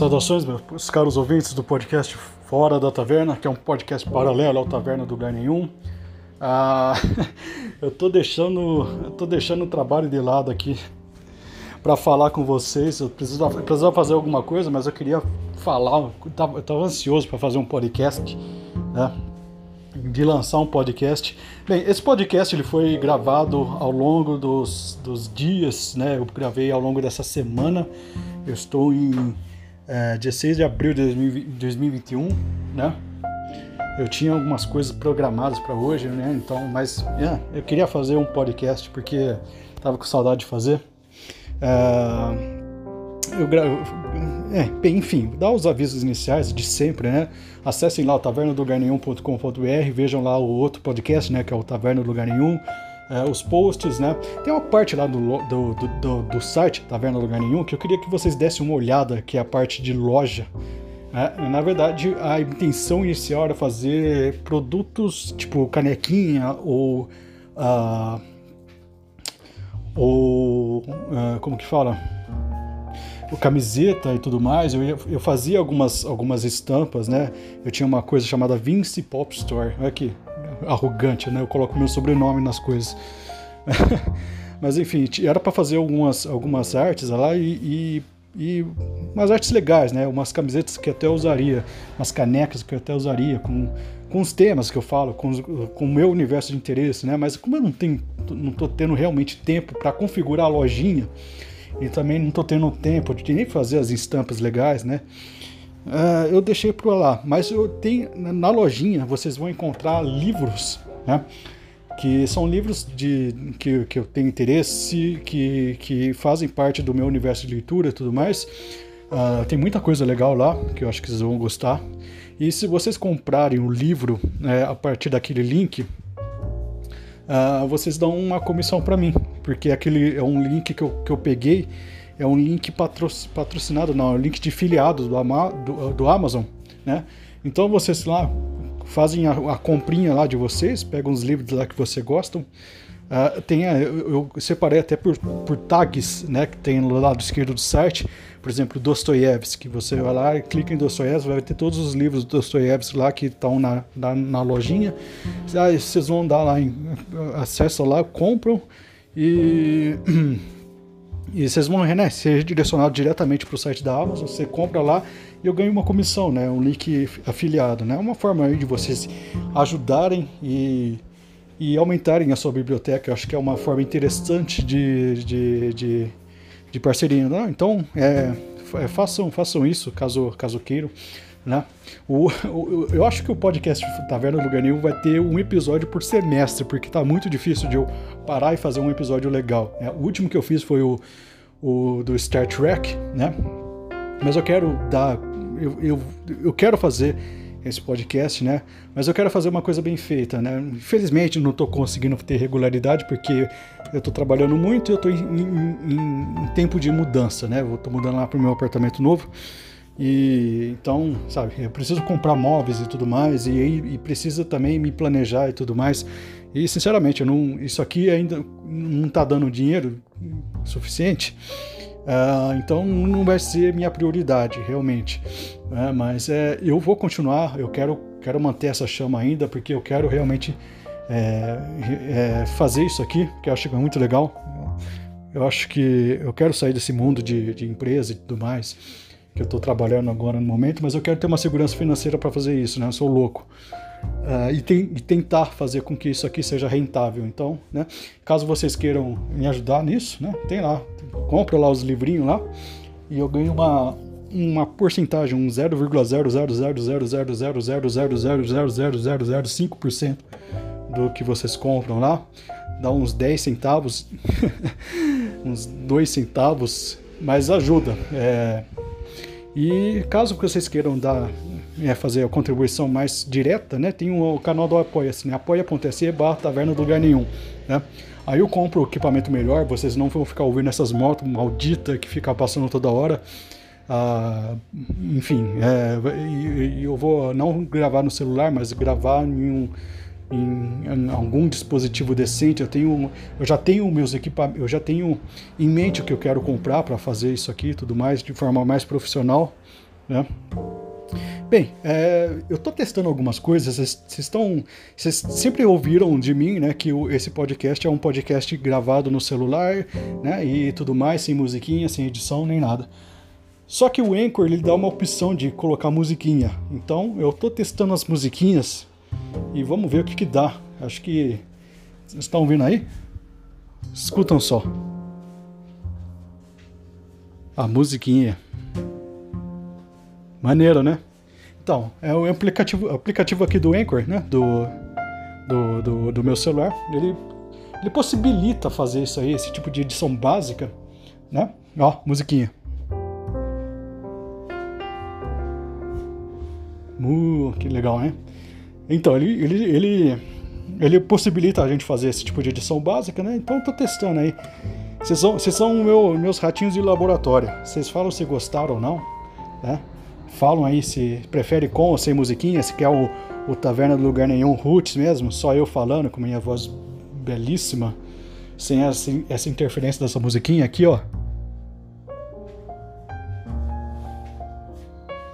Saudações, meus caros ouvintes do podcast Fora da Taverna, que é um podcast paralelo ao Taverna do Lugar Nenhum. Ah, eu tô deixando, eu tô deixando o trabalho de lado aqui para falar com vocês. Eu precisava, eu precisava, fazer alguma coisa, mas eu queria falar. Eu tava, eu tava ansioso para fazer um podcast, né? De lançar um podcast. Bem, esse podcast ele foi gravado ao longo dos, dos dias, né? Eu gravei ao longo dessa semana. Eu estou em é, 16 de abril de 2021, né? Eu tinha algumas coisas programadas para hoje, né? Então, mas yeah, eu queria fazer um podcast porque tava com saudade de fazer. É, eu gravo, é, bem, enfim, dá os avisos iniciais de sempre, né? Acessem lá o tavernadolugarnenhum.com.br, vejam lá o outro podcast, né? Que é o Taverna do Lugar Nenhum é, os posts, né? Tem uma parte lá do, do, do, do site Taverna Lugar Nenhum que eu queria que vocês dessem uma olhada, que é a parte de loja. É, na verdade, a intenção inicial era fazer produtos tipo canequinha ou. Uh, ou. Uh, como que fala? O camiseta e tudo mais, eu, eu fazia algumas, algumas estampas, né? Eu tinha uma coisa chamada Vince Pop Store. Olha aqui, arrogante, né? Eu coloco meu sobrenome nas coisas. Mas enfim, era para fazer algumas, algumas artes lá e, e, e, umas artes legais, né? Umas camisetas que até usaria, umas canecas que até usaria, com, com os temas que eu falo, com, com o meu universo de interesse, né? Mas como eu não tenho, não tô tendo realmente tempo para configurar a lojinha e também não tô tendo tempo de nem fazer as estampas legais, né? Uh, eu deixei para lá, mas eu tenho na lojinha vocês vão encontrar livros, né? Que são livros de que, que eu tenho interesse, que, que fazem parte do meu universo de leitura e tudo mais. Uh, tem muita coisa legal lá que eu acho que vocês vão gostar. E se vocês comprarem o livro né, a partir daquele link, uh, vocês dão uma comissão para mim, porque aquele é um link que eu, que eu peguei é um link patrocinado, não, é um link de filiados do, do, do Amazon, né? Então vocês lá fazem a, a, comprinha lá de vocês, pegam os livros lá que vocês gostam. Uh, tem a, eu, eu, separei até por, por tags, né, que tem no lado esquerdo do site, por exemplo, Dostoiévski, você vai lá e clica em Dostoiévski, vai ter todos os livros do Dostoiévski lá que estão na, na, na, lojinha. Aí vocês vão dar lá, acessa lá, compram e E vocês vão né, ser direcionados diretamente para o site da Amazon, você compra lá e eu ganho uma comissão, né, um link afiliado. Né, uma forma aí de vocês ajudarem e, e aumentarem a sua biblioteca. Eu acho que é uma forma interessante de, de, de, de parceria. Né? Então, é, é, façam, façam isso caso, caso queiram. Né? O, o, eu acho que o podcast Taverna Lugar Nenhum vai ter um episódio por semestre, porque tá muito difícil de eu parar e fazer um episódio legal. Né? O último que eu fiz foi o, o do Star Trek, né? Mas eu quero dar. Eu, eu, eu quero fazer esse podcast, né? Mas eu quero fazer uma coisa bem feita, né? Infelizmente não estou conseguindo ter regularidade porque eu estou trabalhando muito e eu estou em, em, em, tempo de mudança, né? Eu estou mudando lá para o meu apartamento novo e então, sabe, eu preciso comprar móveis e tudo mais, e, e precisa também me planejar e tudo mais. E sinceramente, não, isso aqui ainda não está dando dinheiro suficiente. Uh, então não vai ser minha prioridade realmente, uh, mas é, eu vou continuar. Eu quero, quero manter essa chama ainda porque eu quero realmente é, é, fazer isso aqui, que eu acho que é muito legal. Eu acho que eu quero sair desse mundo de, de empresa e tudo mais que eu estou trabalhando agora no momento, mas eu quero ter uma segurança financeira para fazer isso, né? Eu sou louco. Uh, e, e, tentar fazer com que isso aqui seja rentável. Então, né? Caso vocês queiram me ajudar nisso, né? Tem lá, compra lá os livrinhos lá e eu ganho uma uma porcentagem, um 0,0000000000005% do que vocês compram lá, dá uns 10 centavos, uns 2 centavos, mas ajuda. É, e caso vocês queiram dar, é, fazer a contribuição mais direta, né, tem o canal do Apoia-se, né, apoia.se barra taverna do lugar nenhum, né. Aí eu compro o equipamento melhor, vocês não vão ficar ouvindo essas motos malditas que ficam passando toda hora. Ah, enfim, é, e, e eu vou não gravar no celular, mas gravar em um, em, em, algum dispositivo decente. Eu tenho, eu já tenho meus equipamentos, eu já tenho em mente o que eu quero comprar para fazer isso aqui, tudo mais de forma mais profissional, né? Bem, é, eu estou testando algumas coisas. Vocês estão, vocês sempre ouviram de mim, né, que o, esse podcast é um podcast gravado no celular, né, e tudo mais, sem musiquinha, sem edição nem nada. Só que o Anchor ele dá uma opção de colocar musiquinha. Então eu estou testando as musiquinhas e vamos ver o que que dá. Acho que vocês estão ouvindo aí? Escutam só. A musiquinha. Maneiro, né? Então, é o aplicativo, aplicativo aqui do Anchor, né? Do, do, do, do, meu celular. Ele, ele possibilita fazer isso aí, esse tipo de edição básica, né? Ó, musiquinha. Uh, que legal, né? Então, ele, ele, ele, ele possibilita a gente fazer esse tipo de edição básica, né? Então, tô testando aí. Vocês são, são meu, meus ratinhos de laboratório. Vocês falam se gostaram ou não, né? falam aí se prefere com ou sem musiquinha, se quer o, o Taverna do Lugar Nenhum Roots mesmo, só eu falando com minha voz belíssima, sem essa, essa interferência dessa musiquinha aqui, ó.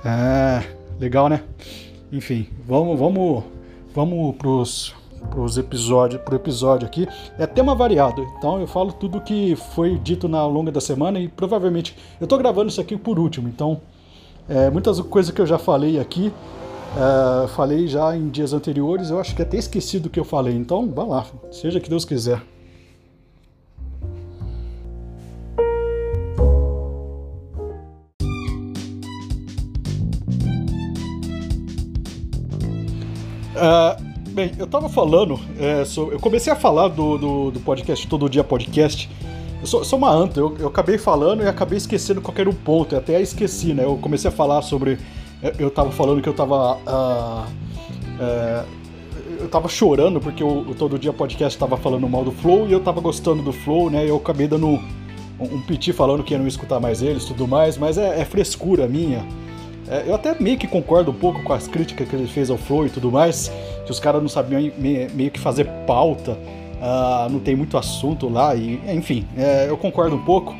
Ah, legal, né? Enfim, vamos, vamos, vamos pros, pros episódios, pro episódio aqui. É tema variado, então eu falo tudo que foi dito na longa da semana e provavelmente eu tô gravando isso aqui por último, então é, muitas coisas que eu já falei aqui, é, falei já em dias anteriores, eu acho que até esqueci do que eu falei. Então, vá lá, seja que Deus quiser. Uh, bem, eu tava falando, é, eu comecei a falar do, do, do, podcast Todo Dia Podcast eu sou, sou uma anta, eu, eu, acabei falando e acabei esquecendo qualquer um ponto, eu até esqueci, né? Eu comecei a falar sobre. Eu tava falando que eu tava. Uh, uh, eu tava chorando porque o, Todo Dia Podcast tava falando mal do Flow e eu tava gostando do Flow, né? Eu acabei dando um, um piti falando que ia não escutar mais eles tudo mais, mas é, é frescura minha. É, eu até meio que concordo um pouco com as críticas que ele fez ao Flow e tudo mais, que os caras não sabiam meio, que fazer pauta uh, não tem muito assunto lá, e enfim, é, eu concordo um pouco.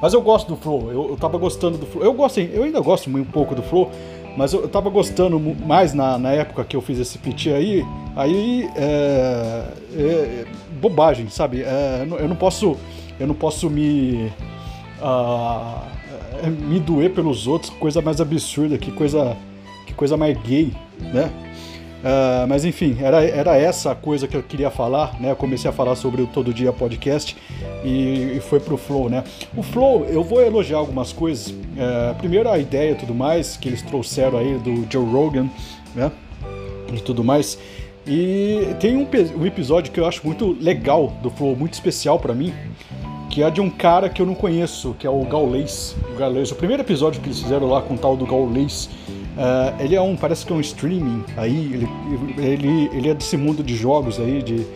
Mas eu gosto do Flow, eu, eu tava gostando do Flow. Eu gosto, eu ainda gosto um pouco do Flow, mas eu, eu tava gostando mais na, na época que eu fiz esse pitch aí. Aí é, é bobagem, sabe? É, eu não posso, eu não posso me uh, me doer pelos outros, coisa mais absurda, que coisa que coisa mais gay, né? Uh, mas enfim, era, era essa a coisa que eu queria falar, né? Eu comecei a falar sobre o Todo Dia Podcast e, e foi pro Flow, né? O Flow, eu vou elogiar algumas coisas. Uh, primeiro a ideia e tudo mais que eles trouxeram aí do Joe Rogan, né? E tudo mais. E tem um, um episódio que eu acho muito legal do Flow, muito especial para mim, que é de um cara que eu não conheço, que é o Gaulês. O Gaulês. O primeiro episódio que eles fizeram lá com o tal do Gaulês Uh, ele é um, parece que é um streaming aí, ele, ele, ele é desse mundo de jogos aí, de,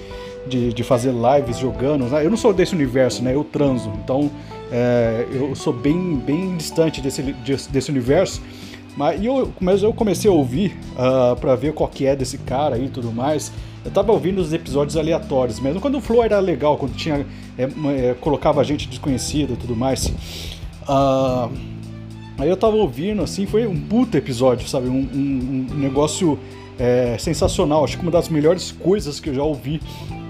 de, de fazer lives jogando. Né? Eu não sou desse universo, né? Eu transo, então é, eu sou bem, bem distante desse, desse universo. Mas eu, mas eu comecei a ouvir uh, ah, para ver qual que é desse cara e tudo mais. Eu tava ouvindo os episódios aleatórios mesmo, quando o flow era legal, quando tinha é, é, colocava gente desconhecida e tudo mais. Uh, Aí eu tava ouvindo, assim, foi um puta episódio, sabe? Um, um, um negócio é, sensacional. Acho que uma das melhores coisas que eu já ouvi.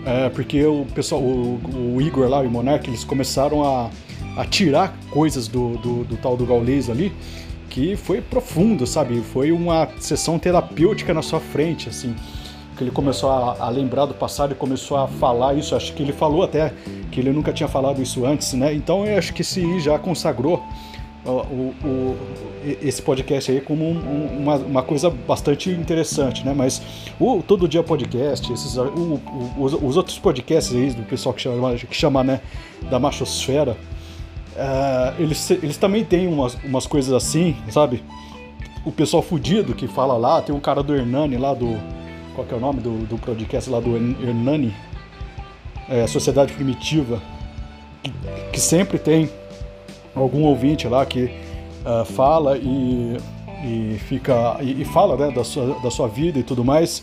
É, porque o pessoal, o, o, Igor lá e o Monark, eles começaram a, a tirar coisas do, do, do tal do Gaulês ali, que foi profundo, sabe? Foi uma sessão terapêutica na sua frente, assim. Que ele começou a, a lembrar do passado e começou a falar isso. Acho que ele falou até que ele nunca tinha falado isso antes, né? Então eu acho que se já consagrou o, o, esse podcast aí como um, uma, uma, coisa bastante interessante, né? Mas o Todo Dia Podcast, esses, o, os, os, outros podcasts aí do pessoal que chama, que chama né, da machosfera, uh, eles, eles também têm umas, umas coisas assim, sabe? O pessoal fudido que fala lá, tem um cara do Hernani lá do... Qual que é o nome do, do podcast lá do Hernani? É, Sociedade Primitiva, que, que sempre tem algum ouvinte lá que uh, fala e, e fica e, e, fala né, da, sua, da sua vida e tudo mais.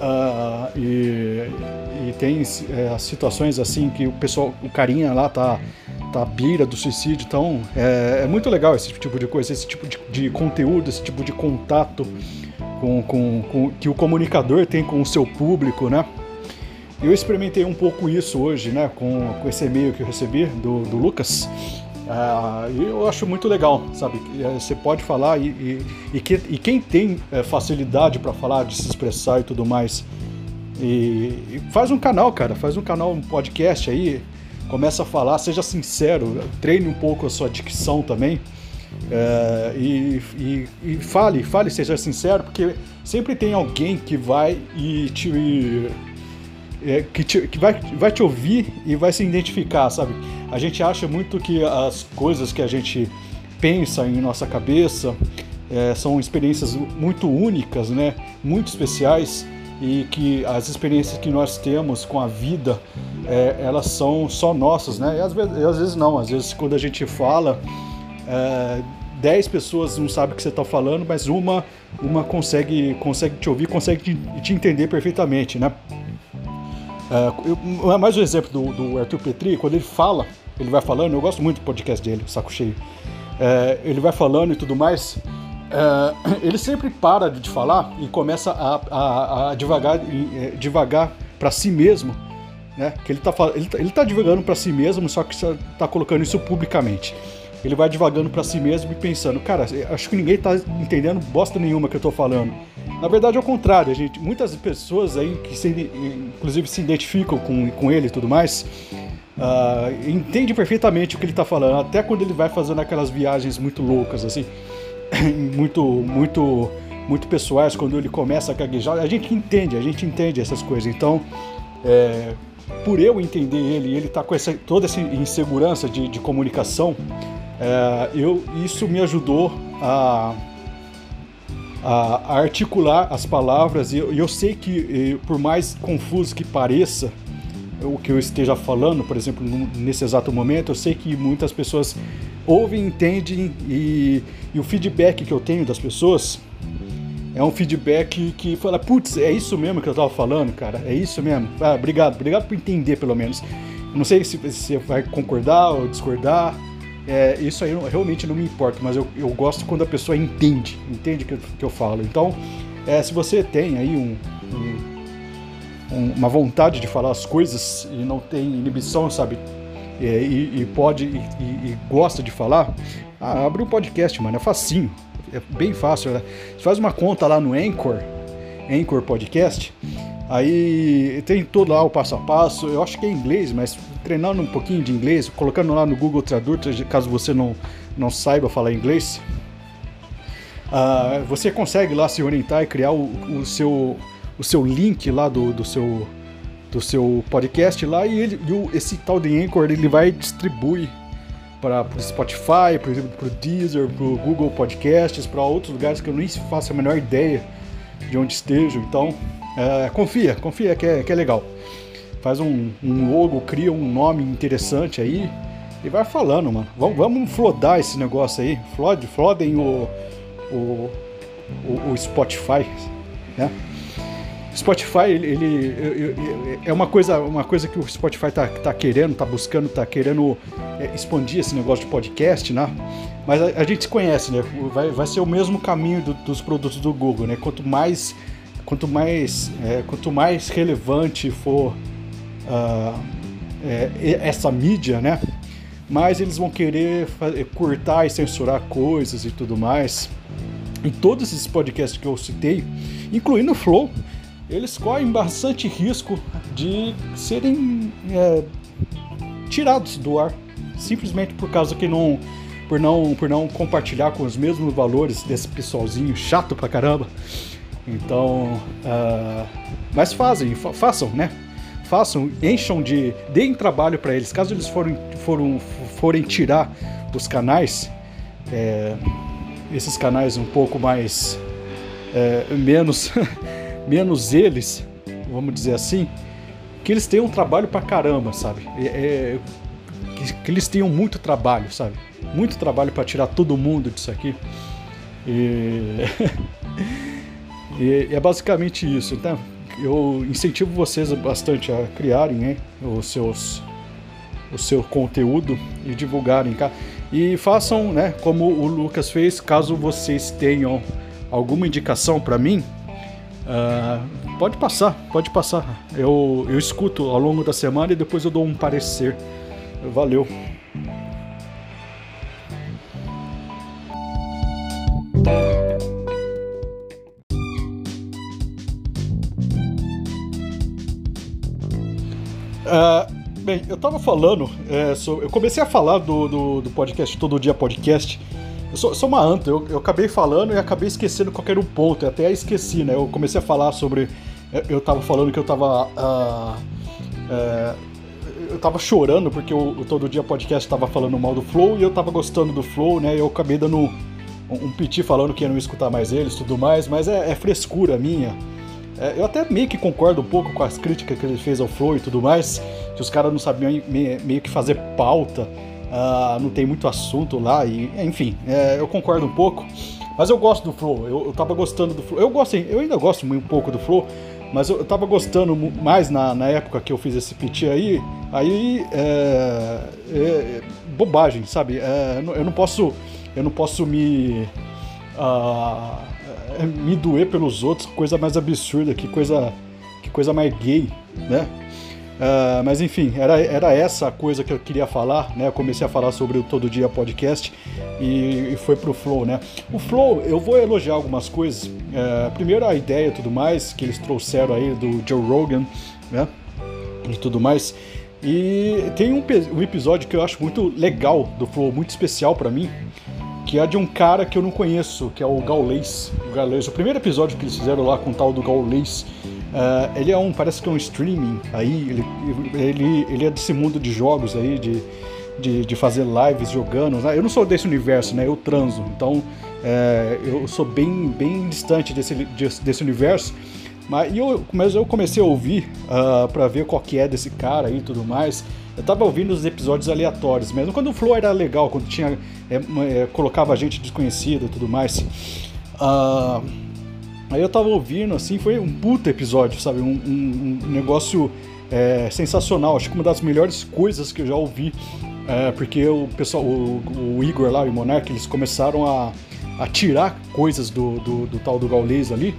Uh, e, e, tem é, situações assim que o pessoal, o carinha lá tá, tá à beira do suicídio. Então é, é, muito legal esse tipo de coisa, esse tipo de, de conteúdo, esse tipo de contato com, com, com, que o comunicador tem com o seu público, né? Eu experimentei um pouco isso hoje, né, com, com esse e-mail que eu recebi do, do Lucas. Uh, eu acho muito legal, sabe? Eh, você pode falar e, e, e, que, e quem tem é, facilidade para falar, de se expressar e tudo mais, e, faz um canal, cara, faz um canal, um podcast aí, começa a falar, seja sincero, treine um pouco a sua dicção também. É, e, e, e, fale, fale, seja sincero, porque sempre tem alguém que vai e te é, que, te, que vai, vai te ouvir e vai se identificar, sabe? A gente acha muito que as coisas que a gente pensa em nossa cabeça é, são experiências muito únicas, né? Muito especiais e que as experiências que nós temos com a vida é, elas são só nossas, né? E às vezes, às vezes não, às vezes quando a gente fala é, 10 pessoas não sabem o que você está falando, mas uma, uma consegue, consegue te ouvir, consegue te, te entender perfeitamente, né? Uh, mais um exemplo do, do, Arthur Petri, quando ele fala, ele vai falando, eu gosto muito do podcast dele, Saco Cheio. Uh, ele vai falando e tudo mais. Uh, ele sempre para de falar e começa a, a, a devagar, devagar para si mesmo, né? Que ele está ele tá, ele tá divagando para si mesmo, só que está colocando isso publicamente. Ele vai divagando para si mesmo e pensando, cara, acho que ninguém está entendendo bosta nenhuma que eu estou falando. Na verdade, é o contrário. Gente, muitas pessoas aí que se, inclusive se identificam com, com ele e tudo mais, uh, entende perfeitamente o que ele está falando. Até quando ele vai fazendo aquelas viagens muito loucas, assim, muito, muito, muito pessoais, quando ele começa a gaguejar, a gente entende, a gente entende essas coisas. Então, é, por eu entender ele, ele tá com essa, toda essa insegurança de, de comunicação, é, eu, isso me ajudou a a, articular as palavras. E eu, eu sei que, por mais confuso que pareça o que eu esteja falando, por exemplo, nesse exato momento, eu sei que muitas pessoas ouvem, entendem e, e o feedback que eu tenho das pessoas é um feedback que fala, putz, é isso mesmo que eu estava falando, cara, é isso mesmo. Ah, obrigado, obrigado por entender pelo menos. Não sei se você vai concordar ou discordar, é, isso aí realmente não me importa, mas eu, eu gosto quando a pessoa entende, entende o que, que eu falo. Então, é, se você tem aí um, um, uma vontade de falar as coisas e não tem inibição, sabe? É, e, e, pode e, e, gosta de falar, ah, abre um podcast, mano, é facinho, é bem fácil. Né? Você faz uma conta lá no Anchor, Anchor Podcast, Aí tem todo lá o passo a passo, eu acho que é inglês, mas treinando um pouquinho de inglês, colocando lá no Google Tradutor, caso você não, não saiba falar inglês, uh, você consegue lá se orientar e criar o, o, seu, o seu link lá do, do, seu, do seu podcast lá e, ele, e o, esse tal de Anchor ele vai distribuir para o Spotify, por exemplo, para o Deezer, para o Google Podcasts, para outros lugares que eu nem faço a menor ideia de onde estejam. Então, é, confia, confia que é, que é legal. Faz um, um, logo, cria um nome interessante aí e vai falando, mano. Vamos, vamos flodar esse negócio aí. Flod, flodem o, o, o, o Spotify, né? Spotify, ele, ele, é uma coisa, uma coisa que o Spotify tá, tá querendo, tá buscando, tá querendo é, expandir esse negócio de podcast, né? Mas a, a gente se conhece, né? Vai, vai ser o mesmo caminho do, dos produtos do Google, né? Quanto mais quanto mais, é, quanto mais relevante for uh, é, essa mídia, né? Mais eles vão querer fazer, cortar e censurar coisas e tudo mais. Em todos esses podcasts que eu citei, incluindo o Flow, eles correm bastante risco de serem é, tirados do ar, simplesmente por causa que não por não por não compartilhar com os mesmos valores desse pessoalzinho chato pra caramba então, uh, mas fazem, fa façam, né? Façam, encham de. deem trabalho para eles. Caso eles forem, foram, forem tirar os canais, é, esses canais um pouco mais. É, menos, menos eles, vamos dizer assim, que eles tenham trabalho pra caramba, sabe? É, é, que, que, eles tenham muito trabalho, sabe? Muito trabalho para tirar todo mundo disso aqui. E. E é basicamente isso. Então, eu incentivo vocês bastante a criarem né, os seus o seu conteúdo e divulgarem, cá. E façam, né, como o Lucas fez, caso vocês tenham alguma indicação para mim, uh, pode passar, pode passar. Eu, eu escuto ao longo da semana e depois eu dou um parecer. Valeu. Uh, bem, eu tava falando, é, sobre, eu comecei a falar do, do, do, podcast Todo Dia Podcast. Eu sou, sou uma anta, eu, eu, acabei falando e acabei esquecendo qualquer um ponto, eu até esqueci, né? Eu comecei a falar sobre. Eu tava falando que eu tava. Uh, uh, eu tava chorando porque o, o Todo Dia Podcast tava falando mal do Flow e eu tava gostando do Flow, né? Eu acabei dando um, um piti falando que ia não escutar mais eles tudo mais, mas é, é frescura minha. É, eu até meio que concordo um pouco com as críticas que ele fez ao Flow e tudo mais, que os caras não sabiam meio que fazer pauta, uh, não tem muito assunto lá, e enfim, é, eu concordo um pouco. Mas eu gosto do Flow, eu, eu tava gostando do Flow. Eu gosto, eu ainda gosto um pouco do Flow, mas eu, eu tava gostando mais na, na época que eu fiz esse pit aí. Aí é, é, bobagem, sabe? É, eu não posso, eu não posso me uh, me doer pelos outros, coisa mais absurda, que coisa, que coisa mais gay, né? Uh, mas enfim, era, era essa a coisa que eu queria falar, né? Eu comecei a falar sobre o Todo Dia Podcast e, e foi pro Flow, né? O Flow, eu vou elogiar algumas coisas. Uh, primeiro a ideia e tudo mais, que eles trouxeram aí do Joe Rogan, né? E tudo mais. E tem um, um episódio que eu acho muito legal do Flow, muito especial para mim, que é de um cara que eu não conheço, que é o Gaulês. O Gaulês. O primeiro episódio que eles fizeram lá com o tal do Gaulês, uh, ele é um, parece que é um streaming aí, ele, ele, ele é desse mundo de jogos aí, de, de, de fazer lives jogando. Né? Eu não sou desse universo, né? Eu transo, então é, eu sou bem, bem distante desse, desse universo. Mas, eu, mas eu comecei a ouvir uh, ah, para ver qual que é desse cara e tudo mais. Eu tava ouvindo os episódios aleatórios mesmo, quando o flow era legal, quando tinha é, é, colocava gente desconhecida e tudo mais. Uh, aí eu tava ouvindo, assim, foi um puta episódio, sabe? Um, um, um negócio é, sensacional. Acho que uma das melhores coisas que eu já ouvi, é, porque o pessoal, o, o, Igor lá e o Monark, eles começaram a, a tirar coisas do, do, do tal do Gaules ali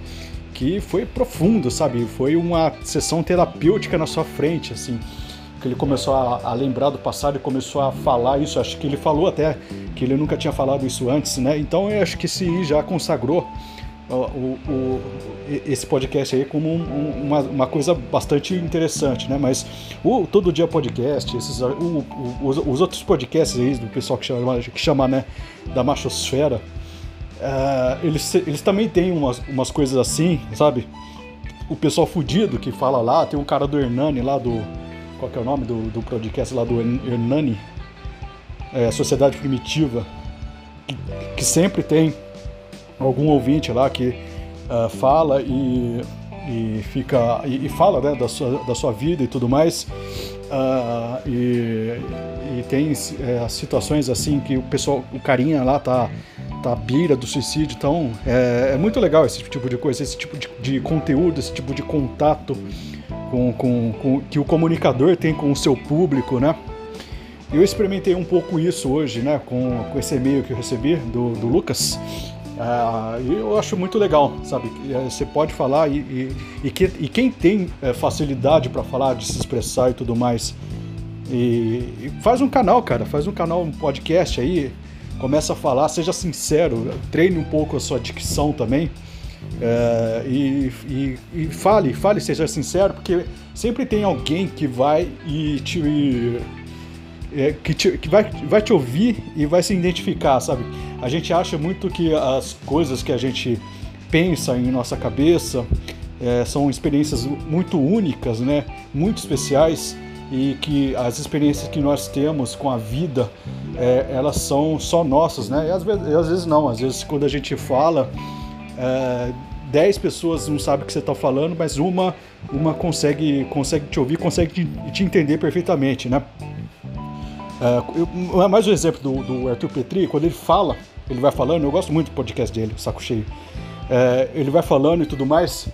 que foi profundo, sabe? Foi uma sessão terapêutica na sua frente, assim que ele começou a, a, lembrar do passado e começou a falar isso. Acho que ele falou até que ele nunca tinha falado isso antes, né? Então eu acho que se já consagrou o, o, o, esse podcast aí como um, uma, uma, coisa bastante interessante, né? Mas o Todo Dia Podcast, esses, os, os, outros podcasts aí do pessoal que chama, que chama né, da machosfera, uh, eles, eles também têm umas, umas coisas assim, sabe? O pessoal fudido que fala lá, tem um cara do Hernani lá do qual que é o nome do, do podcast lá do Hernani? É, Sociedade Primitiva, que, que, sempre tem algum ouvinte lá que uh, fala e, e fica e, e, fala né, da, sua, da sua vida e tudo mais. Uh, e, e, tem é, situações assim que o pessoal, o carinha lá tá, tá à beira do suicídio, então é, é muito legal esse tipo de coisa, esse tipo de, de conteúdo, esse tipo de contato com, com, com, que o comunicador tem com o seu público, né? Eu experimentei um pouco isso hoje, né, com, com esse e-mail que eu recebi do, do Lucas. E eu acho muito legal, sabe? Eh, você pode falar e, e, e, que, e quem tem é, facilidade para falar, de se expressar e tudo mais, e, faz um canal, cara, faz um canal, um podcast aí, começa a falar, seja sincero, treine um pouco a sua dicção também. É, e, e, e, fale, fale, seja sincero, porque sempre tem alguém que vai e te. É, que, te, que vai, vai te ouvir e vai se identificar, sabe? A gente acha muito que as coisas que a gente pensa em nossa cabeça é, são experiências muito únicas, né? Muito especiais e que as experiências que nós temos com a vida é, elas são só nossas, né? E às vezes, às vezes não, às vezes quando a gente fala é, 10 pessoas não sabem o que você está falando, mas uma, uma consegue, consegue te ouvir, consegue te, te entender perfeitamente, né? É, eu, mais um exemplo do, do, Arthur Petri, quando ele fala, ele vai falando, eu gosto muito do podcast dele, Saco Cheio. É, ele vai falando e tudo mais,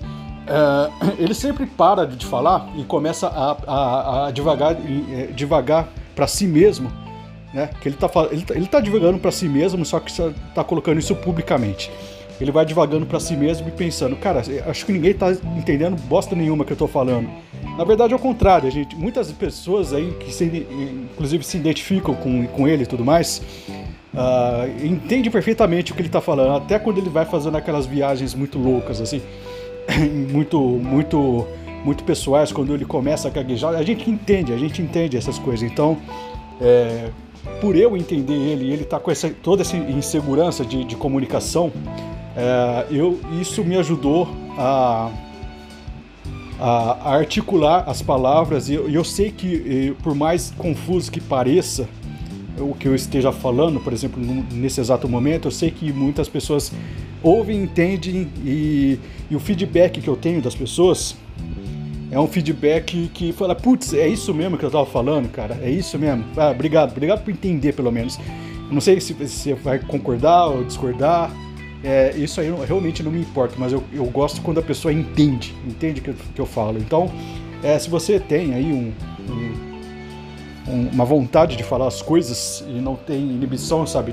é, ele sempre para de falar e começa a, a, a devagar, é, devagar para si mesmo, né? Que ele tá, ele tá, ele tá divulgando para si mesmo, só que está colocando isso publicamente. Ele vai divagando para si mesmo e pensando, cara, acho que ninguém tá entendendo bosta nenhuma que eu tô falando. Na verdade, é o contrário, gente. Muitas pessoas aí que se, inclusive se identificam com, com ele e tudo mais, uh, entende perfeitamente o que ele está falando, até quando ele vai fazendo aquelas viagens muito loucas, assim, muito, muito, muito pessoais, quando ele começa a gaguejar, a gente entende, a gente entende essas coisas. Então, é, por eu entender ele, ele tá com essa, toda essa insegurança de, de comunicação, é, eu, isso me ajudou a, a, articular as palavras. E eu, eu sei que, por mais confuso que pareça o que eu esteja falando, por exemplo, nesse exato momento, eu sei que muitas pessoas ouvem, entendem e, e o feedback que eu tenho das pessoas é um feedback que fala, putz, é isso mesmo que eu tava falando, cara, é isso mesmo. Ah, obrigado, obrigado por entender pelo menos. não sei se você vai concordar ou discordar, é, isso aí realmente não me importa, mas eu, eu gosto quando a pessoa entende, entende o que, que eu falo. Então, é, se você tem aí um, um, uma vontade de falar as coisas e não tem inibição, sabe?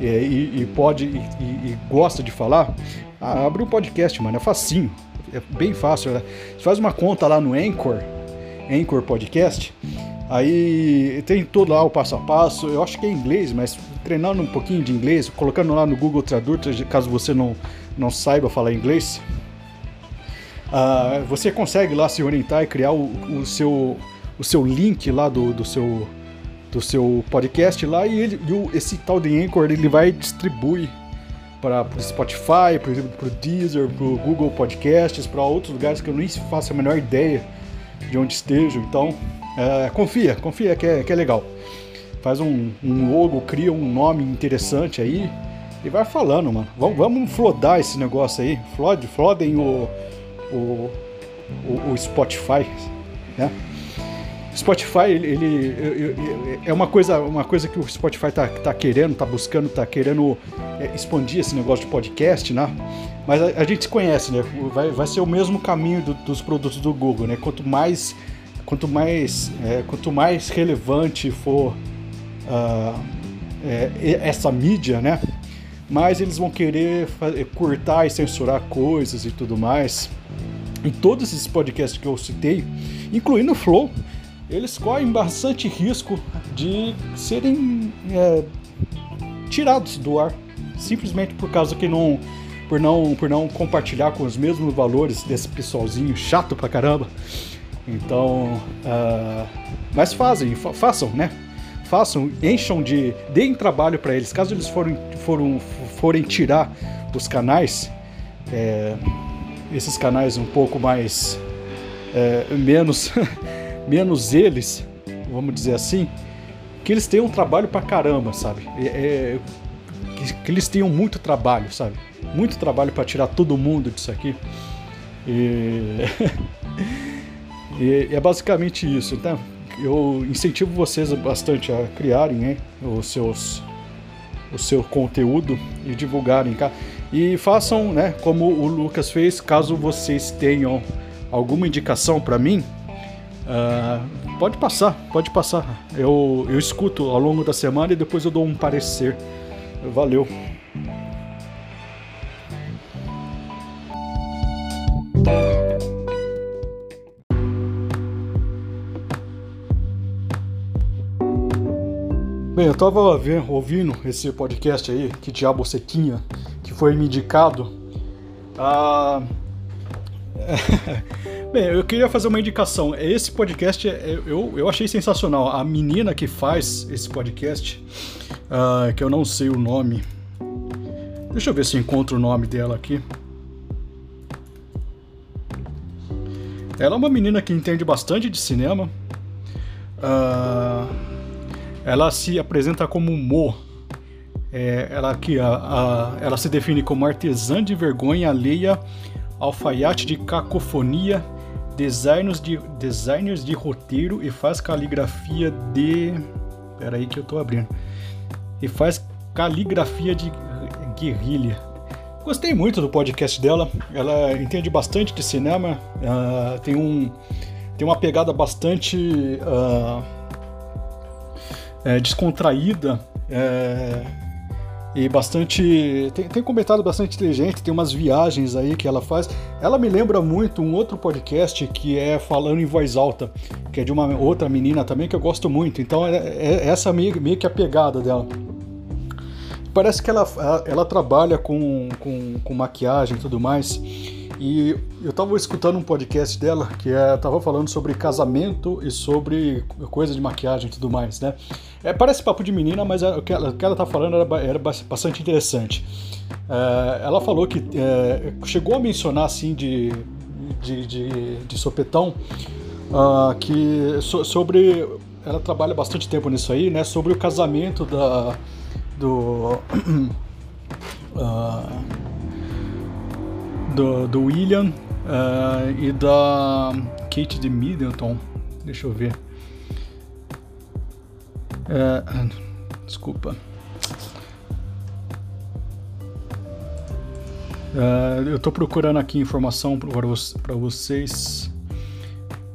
É, e, e, pode e, e, gosta de falar, abre um podcast, mano, é facinho, é bem fácil. Né? Você faz uma conta lá no Anchor, Anchor Podcast, aí tem todo lá o passo a passo. Eu acho que é inglês, mas treinando um pouquinho de inglês, colocando lá no Google Tradutor, caso você não, não saiba falar inglês, uh, você consegue lá se orientar e criar o, o, seu, o seu link lá do, do seu do seu podcast lá e, ele, e o, esse tal de Anchor ele vai distribuir para o Spotify, por exemplo, para o Deezer, para o Google Podcasts, para outros lugares que eu nem faço a menor ideia de onde estejam. Então, é, confia, confia que é, que é legal. Faz um, um, logo, cria um nome interessante aí e vai falando, mano. Vamos, vamos flodar esse negócio aí. Flod, flodem o, o, o, o Spotify, né? Spotify, ele, ele, é uma coisa, uma coisa que o Spotify tá, tá querendo, tá buscando, tá querendo é, expandir esse negócio de podcast, né? Mas a, a gente se conhece, né? Vai, vai ser o mesmo caminho do, dos produtos do Google, né? Quanto mais, quanto mais, é, quanto mais relevante for uh, é, essa mídia, né? Mais eles vão querer fazer, cortar e censurar coisas e tudo mais. E todos esses podcasts que eu citei, incluindo o Flow, eles correm bastante risco de serem é, tirados do ar, simplesmente por causa que não por não por não compartilhar com os mesmos valores desse pessoalzinho chato pra caramba. Então, uh, mas fazem, fa façam, né? Façam, encham de, deem trabalho para eles. Caso eles forem, forem, forem tirar os canais, é, esses canais um pouco mais é, menos menos eles, vamos dizer assim, que eles tenham trabalho pra caramba, sabe? É, é, que, que, eles tenham muito trabalho, sabe? Muito trabalho para tirar todo mundo disso aqui. E... e é basicamente isso. Então, eu incentivo vocês bastante a criarem né, os seus o seu conteúdo e divulgarem cá. E façam, né, como o Lucas fez, caso vocês tenham alguma indicação para mim, Uh, pode passar, pode passar. Eu, eu escuto ao longo da semana e depois eu dou um parecer. Valeu. Bem, eu tava vendo, ouvindo esse podcast aí, que diabo sequinha, que foi me indicado. Ah, Bem, eu queria fazer uma indicação. Esse podcast eu, eu achei sensacional. A menina que faz esse podcast, uh, que eu não sei o nome. Deixa eu ver se encontro o nome dela aqui. Ela é uma menina que entende bastante de cinema. Uh, ela se apresenta como Mo. É, ela, que, a, a, ela se define como artesã de vergonha alheia alfaiate de cacofonia designers de, designers de roteiro e faz caligrafia de. Pera aí que eu tô abrindo. E faz caligrafia de guerrilha. Gostei muito do podcast dela. Ela entende bastante de cinema. Uh, tem um tem uma pegada bastante uh, é, descontraída é, e bastante. Tem, tem comentário bastante inteligente, tem umas viagens aí que ela faz. Ela me lembra muito um outro podcast que é Falando em Voz Alta, que é de uma outra menina também que eu gosto muito. Então, é, é essa meio, meio que a pegada dela. Parece que ela, ela trabalha com, com, com maquiagem e tudo mais. E eu estava escutando um podcast dela que é, tava falando sobre casamento e sobre coisa de maquiagem e tudo mais, né? É, parece papo de menina, mas é, o que ela, ela tá falando era, era bastante interessante. É, ela falou que é, chegou a mencionar assim de, de, de, de sopetão uh, que so, sobre ela trabalha bastante tempo nisso aí, né? Sobre o casamento da do uh, do, do William uh, e da Kate de Middleton. Deixa eu ver. Uh, desculpa. Uh, eu estou procurando aqui informação para vocês.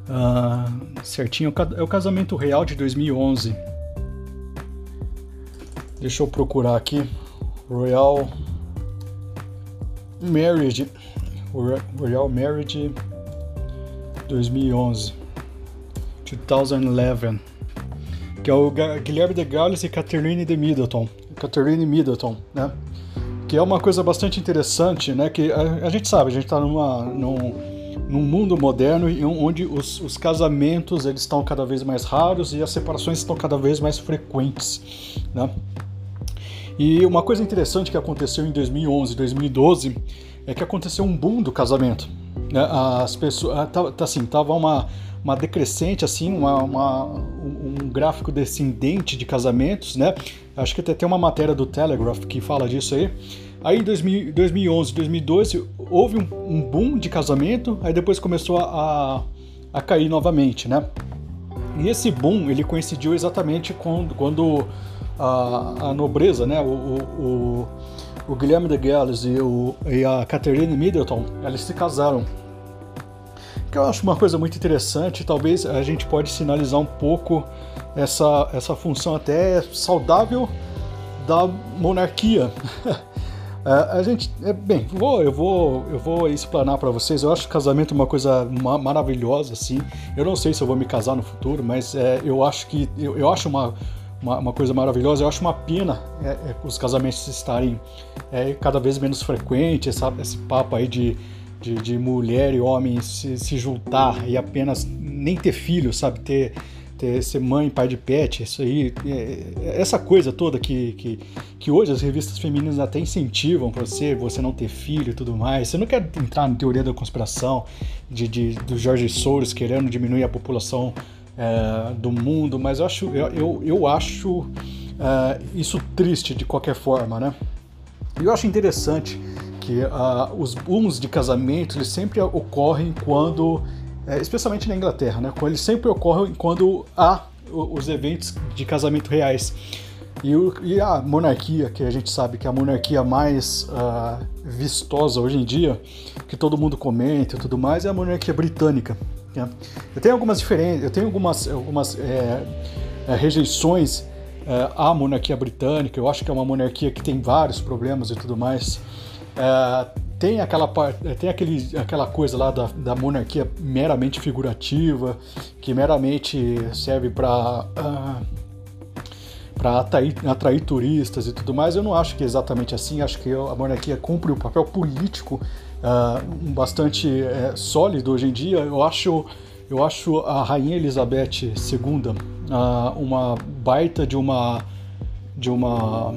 Uh, certinho, é o casamento real de 2011. Deixa eu procurar aqui. Royal Marriage, Royal Marriage 2011, 2011, que é o Guilherme de Gaulle e Catherine de Middleton, Catherine Middleton, né? Que é uma coisa bastante interessante, né? Que a, a gente sabe, a gente está numa, num, num mundo moderno onde os, os, casamentos eles estão cada vez mais raros e as separações estão cada vez mais frequentes, né? E uma coisa interessante que aconteceu em 2011, 2012 é que aconteceu um boom do casamento. Né? As pessoas, ah, tá, assim, tava uma, uma decrescente assim, uma, uma, um gráfico descendente de casamentos, né? Acho que até tem uma matéria do Telegraph que fala disso aí. Aí em 2000, 2011, 2012 houve um, um, boom de casamento, aí depois começou a, a cair novamente, né? E esse boom ele coincidiu exatamente quando, quando a, a nobreza, né? O, o, o Guilherme de Gales e, o, e a Catherine Middleton, eles se casaram. Que eu acho uma coisa muito interessante, talvez a gente pode sinalizar um pouco essa, essa função até saudável da monarquia. É, a gente, é, bem, vou, eu vou, eu vou explanar para vocês. Eu acho casamento uma coisa maravilhosa, assim. Eu não sei se eu vou me casar no futuro, mas é, eu acho que eu, eu acho uma uma, uma, coisa maravilhosa. Eu acho uma pena é, é, os casamentos estarem é, cada vez menos frequentes, essa, esse papo aí de, de, de, mulher e homem se, se juntar e apenas nem ter filho, sabe? Ter, ter ser mãe, pai de pet, isso aí, é, essa coisa toda que, que, que hoje as revistas femininas até incentivam para você, você não ter filho e tudo mais. Você não quer entrar na teoria da conspiração de, de do Jorge Soros querendo diminuir a população é, do mundo, mas eu acho, eu, eu, eu acho é, isso triste de qualquer forma, né? E eu acho interessante que uh, os booms de casamento eles sempre ocorrem quando, é, especialmente na Inglaterra, né? Eles sempre ocorrem quando há os eventos de casamento reais. E, o, e, a monarquia, que a gente sabe que é a monarquia mais uh, vistosa hoje em dia, que todo mundo comenta e tudo mais, é a monarquia britânica. Né? Eu tenho algumas diferenças, eu tenho algumas, algumas é, é, rejeições é, à monarquia britânica. Eu acho que é uma monarquia que tem vários problemas e tudo mais. É, tem aquela é, tem aquele, aquela coisa lá da, da monarquia meramente figurativa, que meramente serve para uh, ah, para atrair, atrair, turistas e tudo mais. Eu não acho que é exatamente assim. Acho que a monarquia cumpre um papel político uh, bastante uh, sólido hoje em dia. Eu acho, eu acho a Rainha Elizabeth II uh, uma baita de uma de uma uh,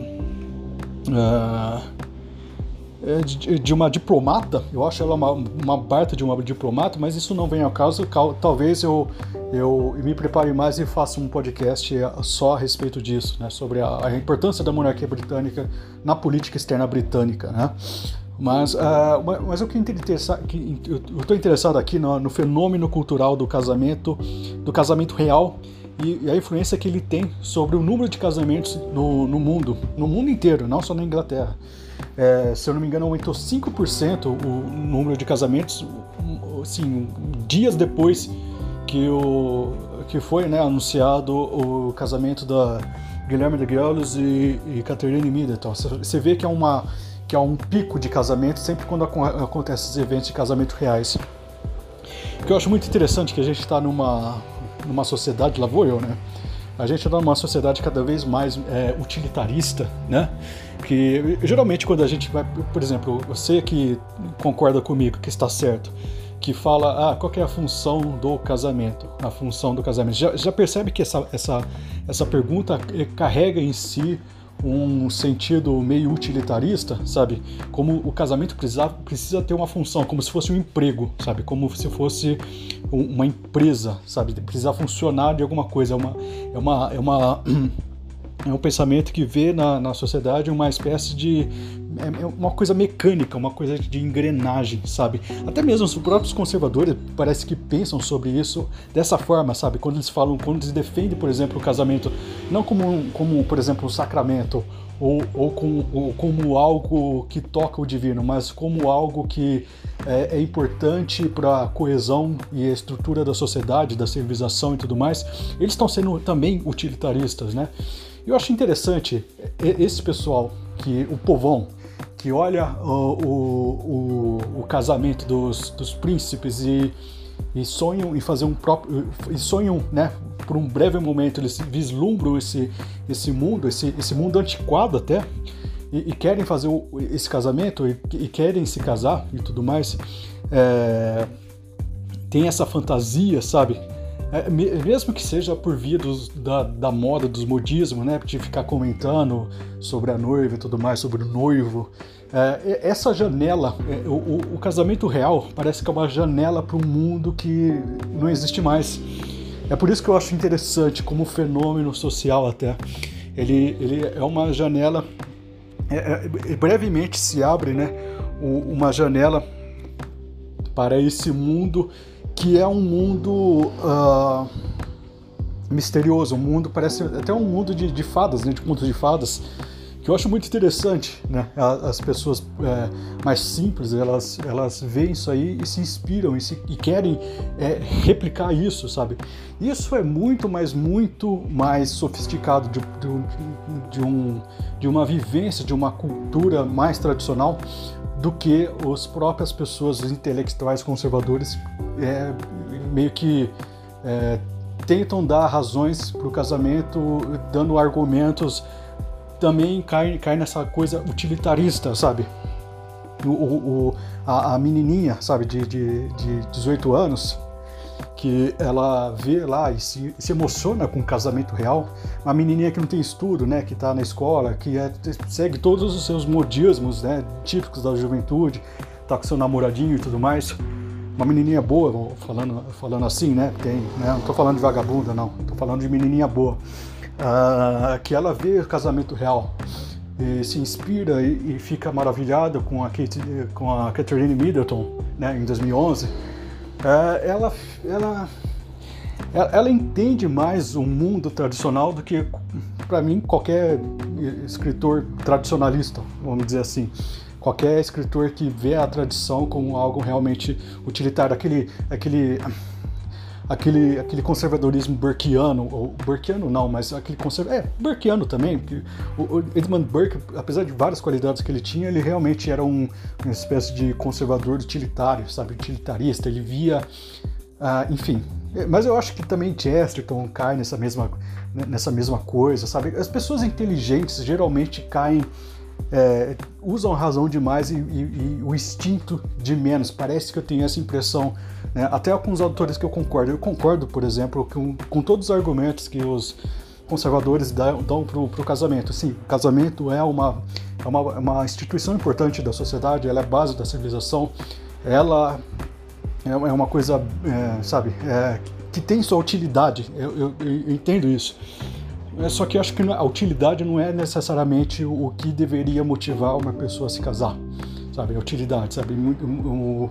de, de, uma diplomata. Eu acho ela uma, uma baita de uma diplomata, mas isso não vem ao caso. Talvez eu, eu me prepare mais e faça um podcast só a respeito disso, né, sobre a, a importância da monarquia britânica na política externa britânica, né? Mas, uh, mas o que, interessa, eu estou interessado aqui no, no, fenômeno cultural do casamento, do casamento real e, e, a influência que ele tem sobre o número de casamentos no, no mundo, no mundo inteiro, não só na Inglaterra. É, se eu não me engano, aumentou 5% o número de casamentos, assim, dias depois que o, que foi né, anunciado o casamento da Guilherme de Gueulhos e, e Catherine Middleton. Você vê que é, uma, que é um pico de casamento sempre quando acontecem esses eventos de casamento reais. O que eu acho muito interessante é que a gente está numa, numa sociedade, lá vou eu, né? A gente está numa sociedade cada vez mais é, utilitarista, né? Que geralmente quando a gente vai, por exemplo, você que concorda comigo que está certo, que fala, ah, qual é a função do casamento? A função do casamento. Já, já percebe que essa, essa, essa pergunta eh, carrega em si um sentido meio utilitarista, sabe? Como o casamento precisa, precisa ter uma função, como se fosse um emprego, sabe? Como se fosse uma empresa, sabe? Precisa funcionar de alguma coisa. É uma, é uma, é uma é um pensamento que vê na, na sociedade uma espécie de é, é uma coisa mecânica, uma coisa de engrenagem, sabe? Até mesmo os próprios conservadores parece que pensam sobre isso dessa forma, sabe? Quando eles falam, quando eles defendem, por exemplo, o casamento, não como, como por exemplo, um sacramento ou, ou, com, ou como algo que toca o divino, mas como algo que é, é importante para a coesão e a estrutura da sociedade, da civilização e tudo mais, eles estão sendo também utilitaristas, né? Eu acho interessante esse pessoal, que o povão, que olha o, o, o, o casamento dos, dos príncipes e, e, sonham em fazer um próprio. e sonham, né? Por um breve momento eles vislumbram esse, esse mundo, esse, esse mundo antiquado até, e, e querem fazer o, esse casamento e, e, querem se casar e tudo mais. É, tem essa fantasia, sabe? É, mesmo que seja por via dos, da, da moda, dos modismos, né? De ficar comentando sobre a noiva e tudo mais, sobre o noivo. É, essa janela, é, o, o, casamento real parece que é uma janela para um mundo que não existe mais. É por isso que eu acho interessante como fenômeno social até. Ele, ele é uma janela, é, é brevemente se abre, né? Uma janela para esse mundo que é um mundo uh, misterioso, um mundo parece até um mundo de, de fadas, né, de contos de fadas, que eu acho muito interessante, né? As pessoas é, mais simples, elas, elas veem isso aí e se inspiram e, se, e querem é, replicar isso, sabe? Isso é muito, mas muito mais sofisticado de, de, de, um, de uma vivência, de uma cultura mais tradicional do que as próprias pessoas intelectuais conservadores é, meio que é, tentam dar razões para o casamento, dando argumentos, também cai, cai nessa coisa utilitarista, sabe? O, o, a, a, menininha, sabe, de, de, de 18 anos, que ela vê lá e se, se, emociona com o casamento real. Uma menininha que não tem estudo, né, que está na escola, que é, segue todos os seus modismos, né, típicos da juventude, tá com seu namoradinho e tudo mais. Uma menininha boa, falando, falando assim, né, tem, né, não tô falando de vagabunda, não, tô falando de menininha boa. Uh, que ela vê o casamento real e se inspira e, e fica maravilhada com a, com a Catherine Middleton, né, em 2011 é, ela, ela, ela entende mais o mundo tradicional do que, para mim, qualquer escritor tradicionalista, vamos dizer assim. Qualquer escritor que vê a tradição como algo realmente utilitário, aquele, aquele, aquele, aquele conservadorismo burkeano, ou burkeano não, mas aquele conserva, é, burkeano também, o, o Edmund Burke, apesar de várias qualidades que ele tinha, ele realmente era um, uma espécie de conservador utilitário, sabe, utilitarista, ele via, uh, enfim, mas eu acho que também Chesterton cai nessa mesma, nessa mesma coisa, sabe, as pessoas inteligentes geralmente caem é, usam a razão demais e, e, e, o instinto de menos. Parece que eu tenho essa impressão, né? até com os autores que eu concordo. Eu concordo, por exemplo, com, com todos os argumentos que os conservadores dão, dão para o casamento. Sim, o casamento é uma, é uma, é uma instituição importante da sociedade, ela é a base da civilização, ela é, é uma coisa, é, sabe, é, que tem sua utilidade. Eu, eu, eu entendo isso. É, só que eu acho que a utilidade não é necessariamente o que deveria motivar uma pessoa a se casar, sabe? A utilidade, sabe? O,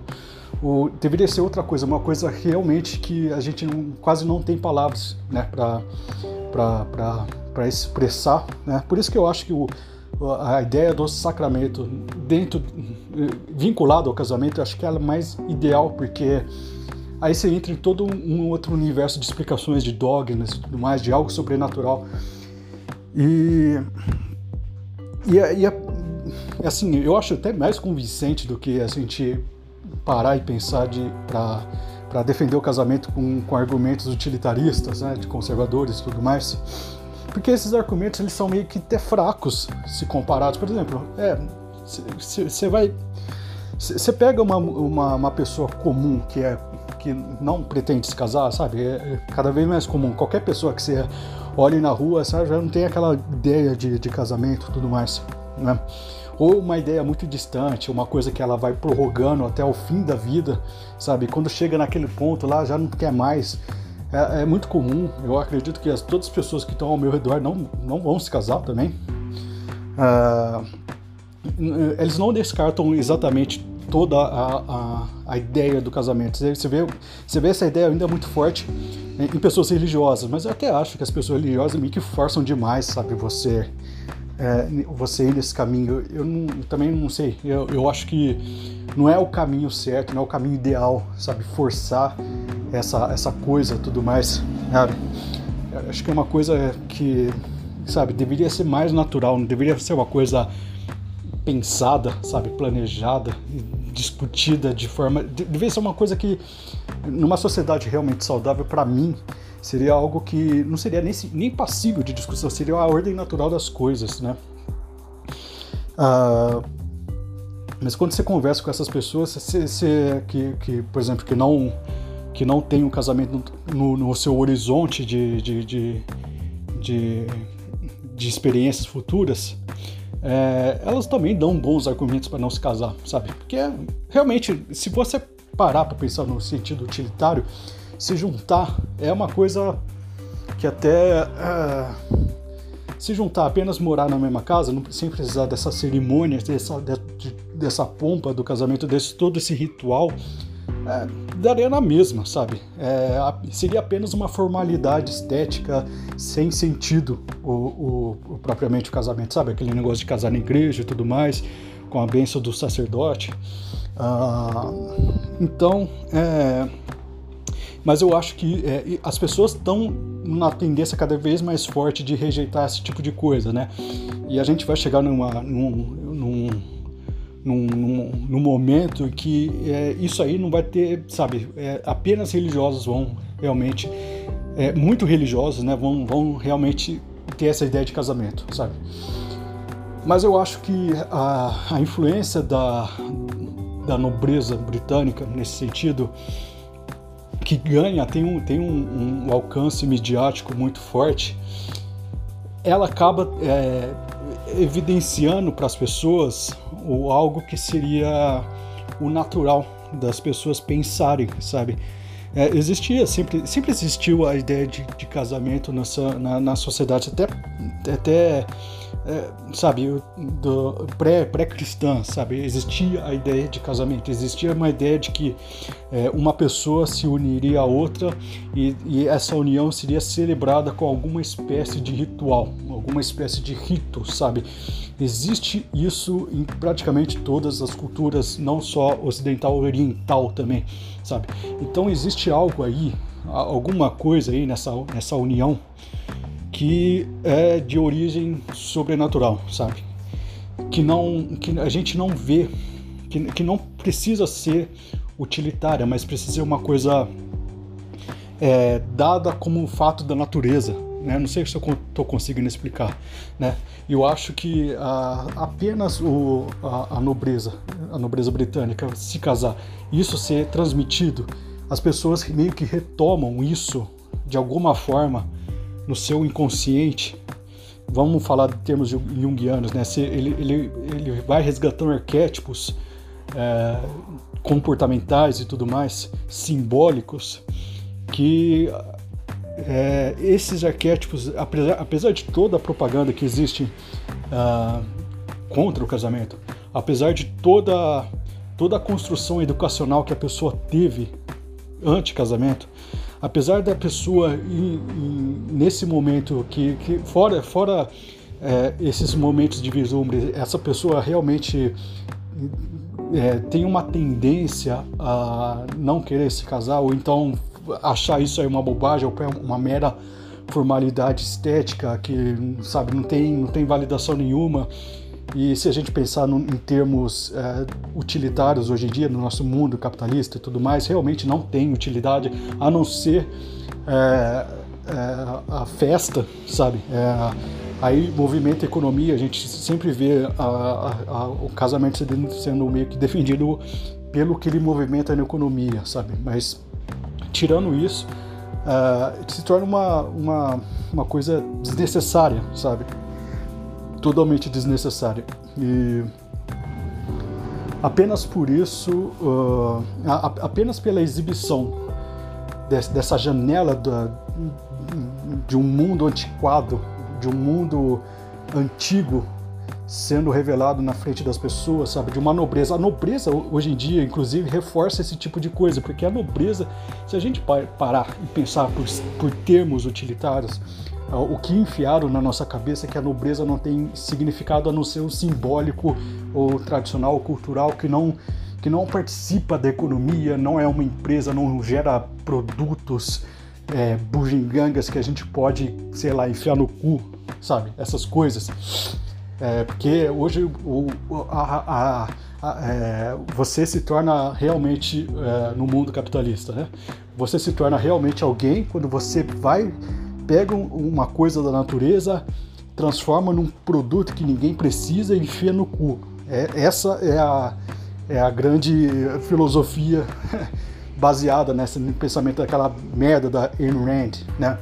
o, o, deveria ser outra coisa, uma coisa realmente que a gente não, quase não tem palavras, né, para expressar, né? Por isso que eu acho que o, a ideia do sacramento dentro vinculado ao casamento, eu acho que ela é mais ideal porque aí você entra em todo um outro universo de explicações de dogmas e tudo mais, de algo sobrenatural. E, e, e assim, eu acho até mais convincente do que a gente parar e pensar de para defender o casamento com, com argumentos utilitaristas, né, de conservadores e tudo mais. Porque esses argumentos eles são meio que até fracos se comparados. Por exemplo, é, você vai. Você pega uma, uma, uma, pessoa comum que é que não pretende se casar, sabe? É, é cada vez mais comum. Qualquer pessoa que você olhe na rua, sabe, já não tem aquela ideia de, de casamento e tudo mais, né? Ou uma ideia muito distante, uma coisa que ela vai prorrogando até o fim da vida, sabe? Quando chega naquele ponto lá, já não quer mais. É, é muito comum, eu acredito que as, todas as pessoas que estão ao meu redor não, não vão se casar também. Uh, eles não descartam exatamente toda a, a, a, ideia do casamento. Você vê, você vê essa ideia ainda muito forte em pessoas religiosas, mas eu até acho que as pessoas religiosas meio que forçam demais, sabe, você é, você ir nesse caminho. Eu, não, também não sei. Eu, eu acho que não é o caminho certo, não é o caminho ideal, sabe? Forçar essa, essa coisa tudo mais. Sabe? Eu acho que é uma coisa que, sabe, deveria ser mais natural, não deveria ser uma coisa pensada, sabe, planejada, discutida de forma. Deveria ser uma coisa que, numa sociedade realmente saudável, para mim, seria algo que não seria nem, nem passível de discussão, seria a ordem natural das coisas, né? Ah, mas quando você conversa com essas pessoas, você, você, que, que, por exemplo, que não que não tem um casamento no, no seu horizonte de, de, de, de, de experiências futuras, é, elas também dão bons argumentos para não se casar, sabe? Porque realmente, se você parar para pensar no sentido utilitário, se juntar é uma coisa que até é, se juntar apenas morar na mesma casa, não, sem precisar dessa cerimônia, dessa, de, dessa pompa do casamento, desse todo esse ritual, é, daria na mesma, sabe? É, seria apenas uma formalidade estética sem sentido o, o, o, propriamente o casamento, sabe? Aquele negócio de casar na igreja e tudo mais, com a bênção do sacerdote. Ah, então, é, mas eu acho que é, as pessoas estão na tendência cada vez mais forte de rejeitar esse tipo de coisa, né? E a gente vai chegar numa, num, num, num, num momento que é, isso aí não vai ter, sabe? É, apenas religiosos vão realmente, é, muito religiosos, né? Vão, vão realmente ter essa ideia de casamento, sabe? Mas eu acho que a, a influência da, da nobreza britânica nesse sentido que ganha, tem um, tem um, um alcance midiático muito forte, ela acaba é, evidenciando para as pessoas o, algo que seria o natural das pessoas pensarem, sabe? É, existia, sempre, sempre existiu a ideia de, de casamento na, na sociedade, até, até é, sabe, do pré-cristã, pré sabe, existia a ideia de casamento, existia uma ideia de que é, uma pessoa se uniria a outra e, e, essa união seria celebrada com alguma espécie de ritual, alguma espécie de rito, sabe? Existe isso em praticamente todas as culturas, não só ocidental, oriental também, sabe? Então existe algo aí, alguma coisa aí nessa, nessa união que é de origem sobrenatural, sabe? Que não, que a gente não vê, que, que não precisa ser utilitária, mas precisa ser uma coisa é, dada como um fato da natureza. Né? Não sei se eu estou conseguindo explicar. Né? Eu acho que a, apenas o, a, a, nobreza, a nobreza britânica se casar, isso ser transmitido, as pessoas meio que retomam isso de alguma forma no seu inconsciente, vamos falar de termos junguianos, né? Ele, ele, ele vai resgatando arquétipos é, comportamentais e tudo mais, simbólicos, que é, esses arquétipos, apesar, apesar, de toda a propaganda que existe uh, contra o casamento, apesar de toda, toda a construção educacional que a pessoa teve anti-casamento, apesar da pessoa nesse momento que, que fora fora é, esses momentos de vislumbre, essa pessoa realmente é, tem uma tendência a não querer se casar ou então achar isso aí uma bobagem ou uma mera formalidade estética que sabe não tem não tem validação nenhuma e se a gente pensar no, em termos é, utilitários hoje em dia no nosso mundo capitalista e tudo mais realmente não tem utilidade a não ser é, é, a festa sabe é, aí movimento economia a gente sempre vê a, a, a, o casamento sendo meio que defendido pelo que ele movimenta na economia sabe mas tirando isso uh, se torna uma, uma, uma coisa desnecessária, sabe? Totalmente desnecessária. E apenas por isso, uh, apenas pela exibição dessa janela da, de um mundo antiquado, de um mundo antigo sendo revelado na frente das pessoas, sabe? De uma nobreza. A nobreza, hoje em dia, inclusive, reforça esse tipo de coisa, porque a nobreza, se a gente parar e pensar por, por termos utilitários, o que enfiaram na nossa cabeça é que a nobreza não tem significado a não ser o simbólico ou tradicional ou cultural que não que não participa da economia, não é uma empresa, não gera produtos é, bugigangas que a gente pode, sei lá, enfiar no cu, sabe? Essas coisas. É, porque hoje o, a, a, a, é, você se torna realmente é, no mundo capitalista, né? Você se torna realmente alguém quando você vai, pega uma coisa da natureza, transforma num produto que ninguém precisa e enfia no cu. É, essa é a, é a grande filosofia baseada nesse pensamento daquela merda da Ayn Rand, né?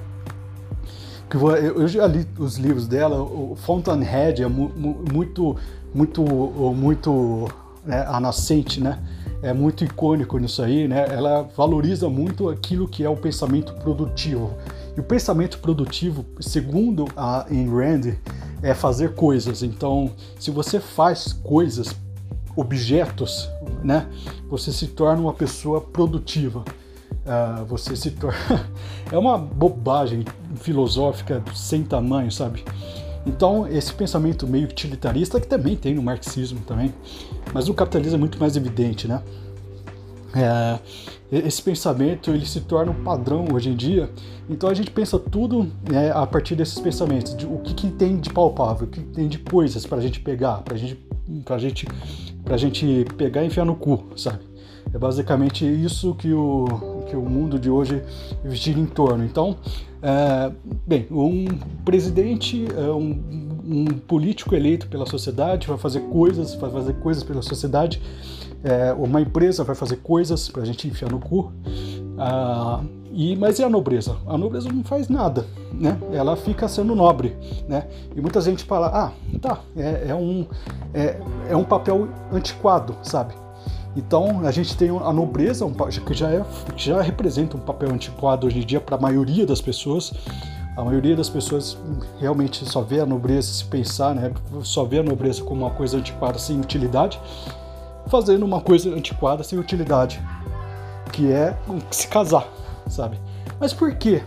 que eu já li os livros dela, o Fountainhead é mu, muito, muito, muito né, a nascente, né? É muito icônico nisso aí, né? Ela valoriza muito aquilo que é o pensamento produtivo. E o pensamento produtivo, segundo a Ayn Rand, é fazer coisas. Então, se você faz coisas, objetos, né? Você se torna uma pessoa produtiva. Uh, você se torna. é uma bobagem filosófica sem tamanho, sabe? Então, esse pensamento meio utilitarista, que também tem no marxismo também, mas no capitalismo é muito mais evidente, né? É, esse pensamento ele se torna um padrão hoje em dia, então a gente pensa tudo né, a partir desses pensamentos, de, o que, que, tem de palpável, o que tem de coisas para a gente pegar, para gente, a gente, pra gente pegar e enfiar no cu, sabe? É basicamente isso que o, que o mundo de hoje gira em torno. Então, é, bem, um presidente, é um, um, político eleito pela sociedade vai fazer coisas, vai fazer coisas pela sociedade. É, uma empresa vai fazer coisas para a gente enfiar no cu. Ah, e, mas e a nobreza? A nobreza não faz nada, né? Ela fica sendo nobre, né? E muita gente fala, ah, tá, é, é um, é, é um papel antiquado, sabe? Então a gente tem a nobreza, que já, é, já representa um papel antiquado hoje em dia para a maioria das pessoas. A maioria das pessoas realmente só vê a nobreza, se pensar, né, só vê a nobreza como uma coisa antiquada sem utilidade, fazendo uma coisa antiquada sem utilidade, que é se casar, sabe? Mas por que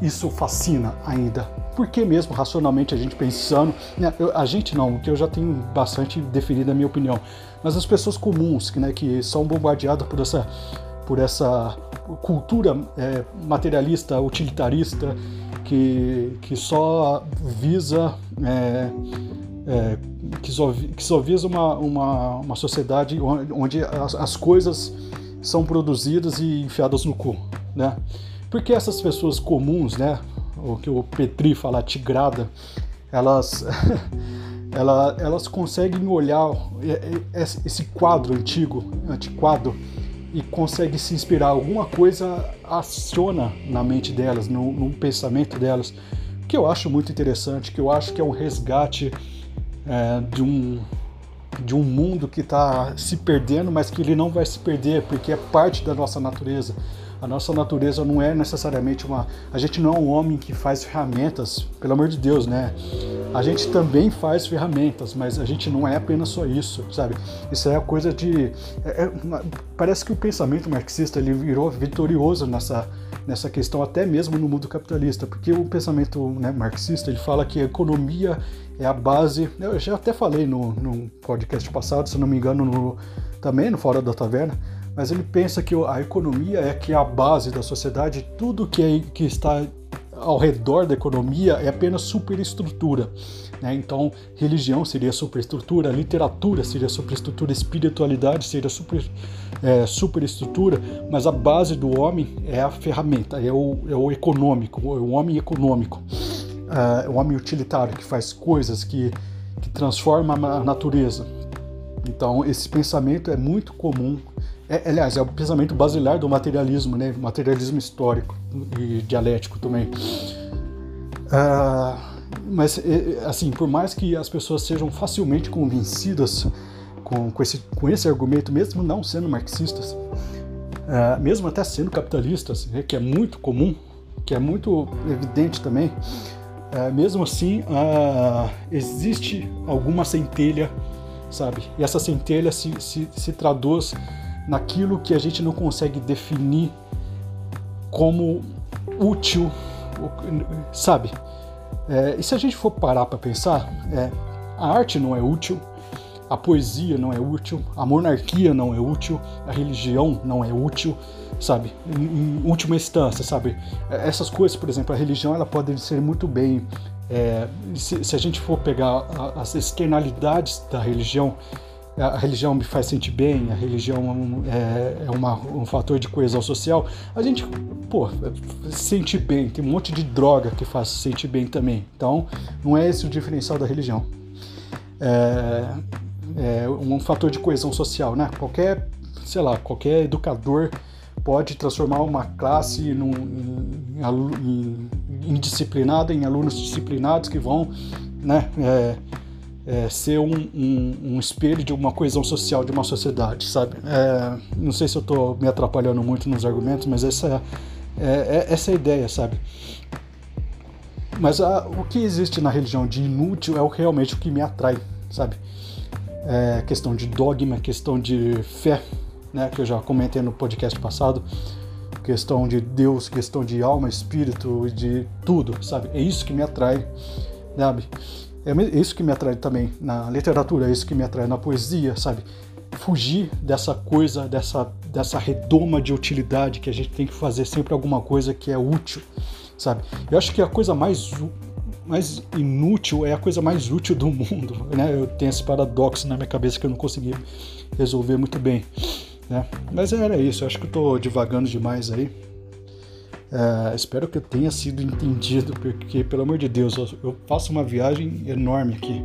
isso fascina ainda? Por que mesmo, racionalmente, a gente pensando, né, eu, a gente não, que eu já tenho bastante definido a minha opinião, mas as pessoas comuns que, né, que são bombardeadas por essa, por essa cultura é, materialista, utilitarista, que, que só visa é, é, que, só, que visa uma, uma, uma sociedade onde as, as coisas são produzidas e enfiadas no cu, né? Porque essas pessoas comuns, né, o que o Petri fala tigrada, elas ela, elas conseguem olhar esse quadro antigo, antiquado, e conseguem se inspirar. Alguma coisa aciona na mente delas, no, no pensamento delas, que eu acho muito interessante, que eu acho que é um resgate é, de um de um mundo que está se perdendo, mas que ele não vai se perder porque é parte da nossa natureza. A nossa natureza não é necessariamente uma. A gente não é um homem que faz ferramentas, pelo amor de Deus, né? A gente também faz ferramentas, mas a gente não é apenas só isso, sabe? Isso é a coisa de. É, é, parece que o pensamento marxista ele virou vitorioso nessa, nessa questão, até mesmo no mundo capitalista, porque o pensamento né, marxista ele fala que a economia é a base. Eu já até falei no, no podcast passado, se não me engano, no, também no Fora da Taverna, mas ele pensa que a economia é que é a base da sociedade, tudo que, é, que está ao redor da economia é apenas superestrutura. Né? Então, religião seria superestrutura, literatura seria superestrutura, espiritualidade seria super, é, superestrutura, mas a base do homem é a ferramenta, é o, é o econômico, é o homem econômico, é o homem utilitário que faz coisas, que, que transforma a natureza. Então, esse pensamento é muito comum é, aliás, é o pensamento basilar do materialismo, né? Materialismo histórico e dialético também. Uh, mas, assim, por mais que as pessoas sejam facilmente convencidas com, com, esse, com esse argumento, mesmo não sendo marxistas, uh, mesmo até sendo capitalistas, né, que é muito comum, que é muito evidente também, uh, mesmo assim, existe alguma centelha, sabe? E essa centelha se, se, se traduz naquilo que a gente não consegue definir como útil, sabe? É, e se a gente for parar para pensar, é, a arte não é útil, a poesia não é útil, a monarquia não é útil, a religião não é útil, sabe? Em, última instância, sabe? É, essas coisas, por exemplo, a religião ela pode ser muito bem, é, se, se, a gente for pegar as externalidades da religião, a religião me faz sentir bem, a religião é, é uma, um fator de coesão social, a gente, pô, sentir bem, tem um monte de droga que faz sentir bem também. Então, não é esse o diferencial da religião. É, é um fator de coesão social, né? Qualquer, sei lá, qualquer educador pode transformar uma classe num, em, em, indisciplinada em alunos disciplinados que vão, né? É, é, ser um, um, um, espelho de uma coesão social de uma sociedade, sabe? É, não sei se eu estou me atrapalhando muito nos argumentos, mas essa é, é, essa é a ideia, sabe? Mas a, o que existe na religião de inútil é o, realmente o que me atrai, sabe? É questão de dogma, questão de fé, né? Que eu já comentei no podcast passado. Questão de Deus, questão de alma, espírito, de tudo, sabe? É isso que me atrai, sabe? É isso que me atrai também na literatura, é isso que me atrai na poesia, sabe? Fugir dessa coisa, dessa, dessa redoma de utilidade que a gente tem que fazer sempre alguma coisa que é útil, sabe? Eu acho que a coisa mais, mais inútil é a coisa mais útil do mundo, né? Eu tenho esse paradoxo na minha cabeça que eu não consegui resolver muito bem, né? Mas era isso, eu acho que eu tô divagando demais aí. Uh, espero que eu tenha sido entendido, porque, pelo amor de Deus, eu, eu faço uma viagem enorme aqui.